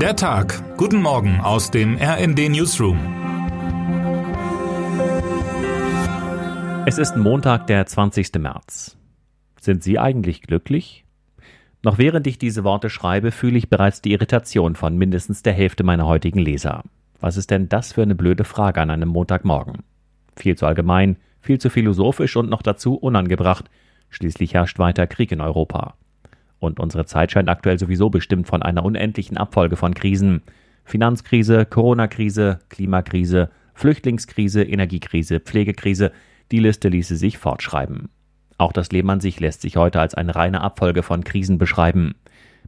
Der Tag. Guten Morgen aus dem RND Newsroom. Es ist Montag, der 20. März. Sind Sie eigentlich glücklich? Noch während ich diese Worte schreibe, fühle ich bereits die Irritation von mindestens der Hälfte meiner heutigen Leser. Was ist denn das für eine blöde Frage an einem Montagmorgen? Viel zu allgemein, viel zu philosophisch und noch dazu unangebracht. Schließlich herrscht weiter Krieg in Europa. Und unsere Zeit scheint aktuell sowieso bestimmt von einer unendlichen Abfolge von Krisen. Finanzkrise, Corona-Krise, Klimakrise, Flüchtlingskrise, Energiekrise, Pflegekrise, die Liste ließe sich fortschreiben. Auch das Leben an sich lässt sich heute als eine reine Abfolge von Krisen beschreiben.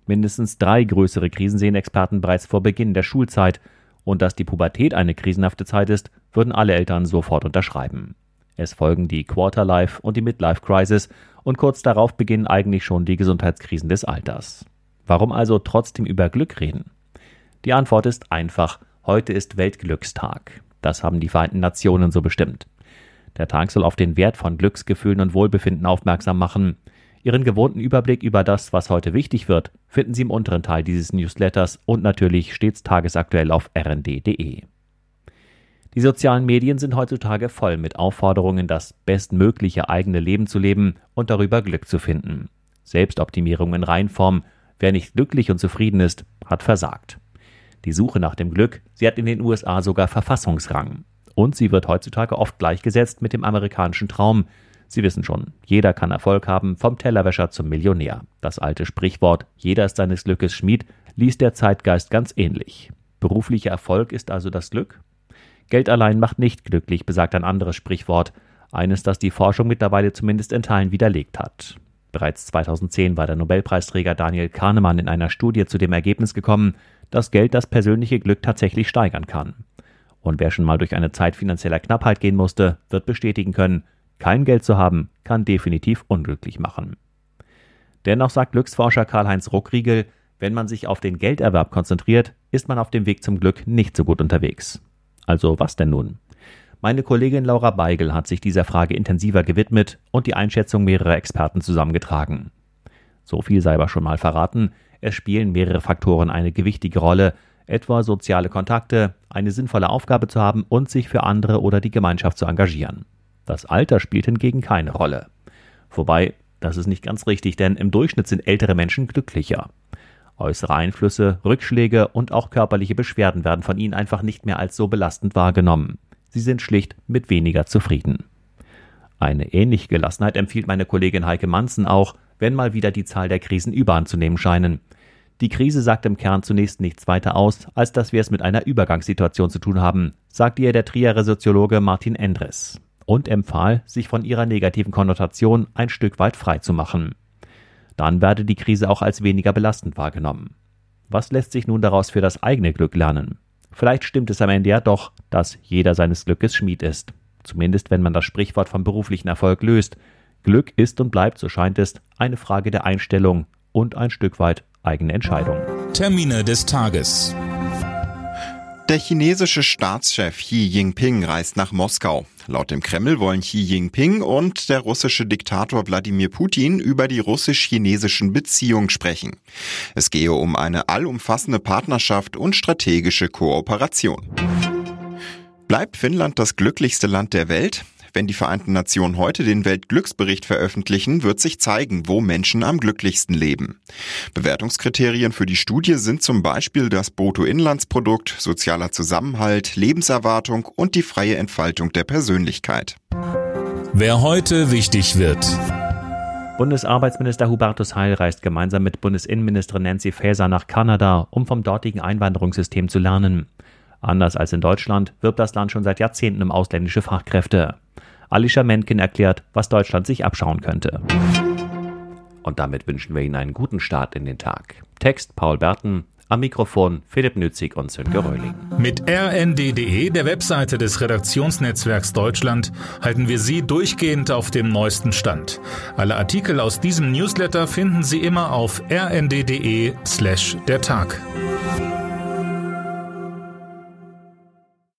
Mindestens drei größere Krisen sehen Experten bereits vor Beginn der Schulzeit, und dass die Pubertät eine krisenhafte Zeit ist, würden alle Eltern sofort unterschreiben. Es folgen die Quarterlife und die Midlife Crisis und kurz darauf beginnen eigentlich schon die Gesundheitskrisen des Alters. Warum also trotzdem über Glück reden? Die Antwort ist einfach, heute ist Weltglückstag. Das haben die Vereinten Nationen so bestimmt. Der Tag soll auf den Wert von Glücksgefühlen und Wohlbefinden aufmerksam machen. Ihren gewohnten Überblick über das, was heute wichtig wird, finden Sie im unteren Teil dieses Newsletters und natürlich stets tagesaktuell auf rnd.de. Die sozialen Medien sind heutzutage voll mit Aufforderungen, das bestmögliche eigene Leben zu leben und darüber Glück zu finden. Selbstoptimierung in Reinform. Wer nicht glücklich und zufrieden ist, hat versagt. Die Suche nach dem Glück, sie hat in den USA sogar Verfassungsrang. Und sie wird heutzutage oft gleichgesetzt mit dem amerikanischen Traum. Sie wissen schon, jeder kann Erfolg haben, vom Tellerwäscher zum Millionär. Das alte Sprichwort, jeder ist seines Glückes Schmied, liest der Zeitgeist ganz ähnlich. Beruflicher Erfolg ist also das Glück? Geld allein macht nicht glücklich, besagt ein anderes Sprichwort, eines, das die Forschung mittlerweile zumindest in Teilen widerlegt hat. Bereits 2010 war der Nobelpreisträger Daniel Kahnemann in einer Studie zu dem Ergebnis gekommen, dass Geld das persönliche Glück tatsächlich steigern kann. Und wer schon mal durch eine Zeit finanzieller Knappheit gehen musste, wird bestätigen können, kein Geld zu haben, kann definitiv unglücklich machen. Dennoch sagt Glücksforscher Karl-Heinz Ruckriegel, wenn man sich auf den Gelderwerb konzentriert, ist man auf dem Weg zum Glück nicht so gut unterwegs. Also was denn nun? Meine Kollegin Laura Beigel hat sich dieser Frage intensiver gewidmet und die Einschätzung mehrerer Experten zusammengetragen. So viel sei aber schon mal verraten, es spielen mehrere Faktoren eine gewichtige Rolle, etwa soziale Kontakte, eine sinnvolle Aufgabe zu haben und sich für andere oder die Gemeinschaft zu engagieren. Das Alter spielt hingegen keine Rolle. Wobei, das ist nicht ganz richtig, denn im Durchschnitt sind ältere Menschen glücklicher. Äußere Einflüsse, Rückschläge und auch körperliche Beschwerden werden von ihnen einfach nicht mehr als so belastend wahrgenommen. Sie sind schlicht mit weniger zufrieden. Eine ähnliche Gelassenheit empfiehlt meine Kollegin Heike Manzen auch, wenn mal wieder die Zahl der Krisen überhand zu nehmen scheinen. Die Krise sagt im Kern zunächst nichts weiter aus, als dass wir es mit einer Übergangssituation zu tun haben, sagt ihr der Trierer Soziologe Martin Endres und empfahl, sich von ihrer negativen Konnotation ein Stück weit frei zu machen dann werde die Krise auch als weniger belastend wahrgenommen. Was lässt sich nun daraus für das eigene Glück lernen? Vielleicht stimmt es am Ende ja doch, dass jeder seines Glückes Schmied ist. Zumindest wenn man das Sprichwort vom beruflichen Erfolg löst. Glück ist und bleibt, so scheint es, eine Frage der Einstellung und ein Stück weit eigene Entscheidung. Termine des Tages. Der chinesische Staatschef Xi Jinping reist nach Moskau. Laut dem Kreml wollen Xi Jinping und der russische Diktator Wladimir Putin über die russisch-chinesischen Beziehungen sprechen. Es gehe um eine allumfassende Partnerschaft und strategische Kooperation. Bleibt Finnland das glücklichste Land der Welt? Wenn die Vereinten Nationen heute den Weltglücksbericht veröffentlichen, wird sich zeigen, wo Menschen am glücklichsten leben. Bewertungskriterien für die Studie sind zum Beispiel das Bruttoinlandsprodukt, sozialer Zusammenhalt, Lebenserwartung und die freie Entfaltung der Persönlichkeit. Wer heute wichtig wird. Bundesarbeitsminister Hubertus Heil reist gemeinsam mit Bundesinnenministerin Nancy Faeser nach Kanada, um vom dortigen Einwanderungssystem zu lernen. Anders als in Deutschland wirbt das Land schon seit Jahrzehnten um ausländische Fachkräfte. Alicia Menken erklärt, was Deutschland sich abschauen könnte. Und damit wünschen wir Ihnen einen guten Start in den Tag. Text Paul Berten, am Mikrofon Philipp Nützig und Sönke Röhling. Mit rnd.de, der Webseite des Redaktionsnetzwerks Deutschland, halten wir Sie durchgehend auf dem neuesten Stand. Alle Artikel aus diesem Newsletter finden Sie immer auf rnd.de slash der Tag.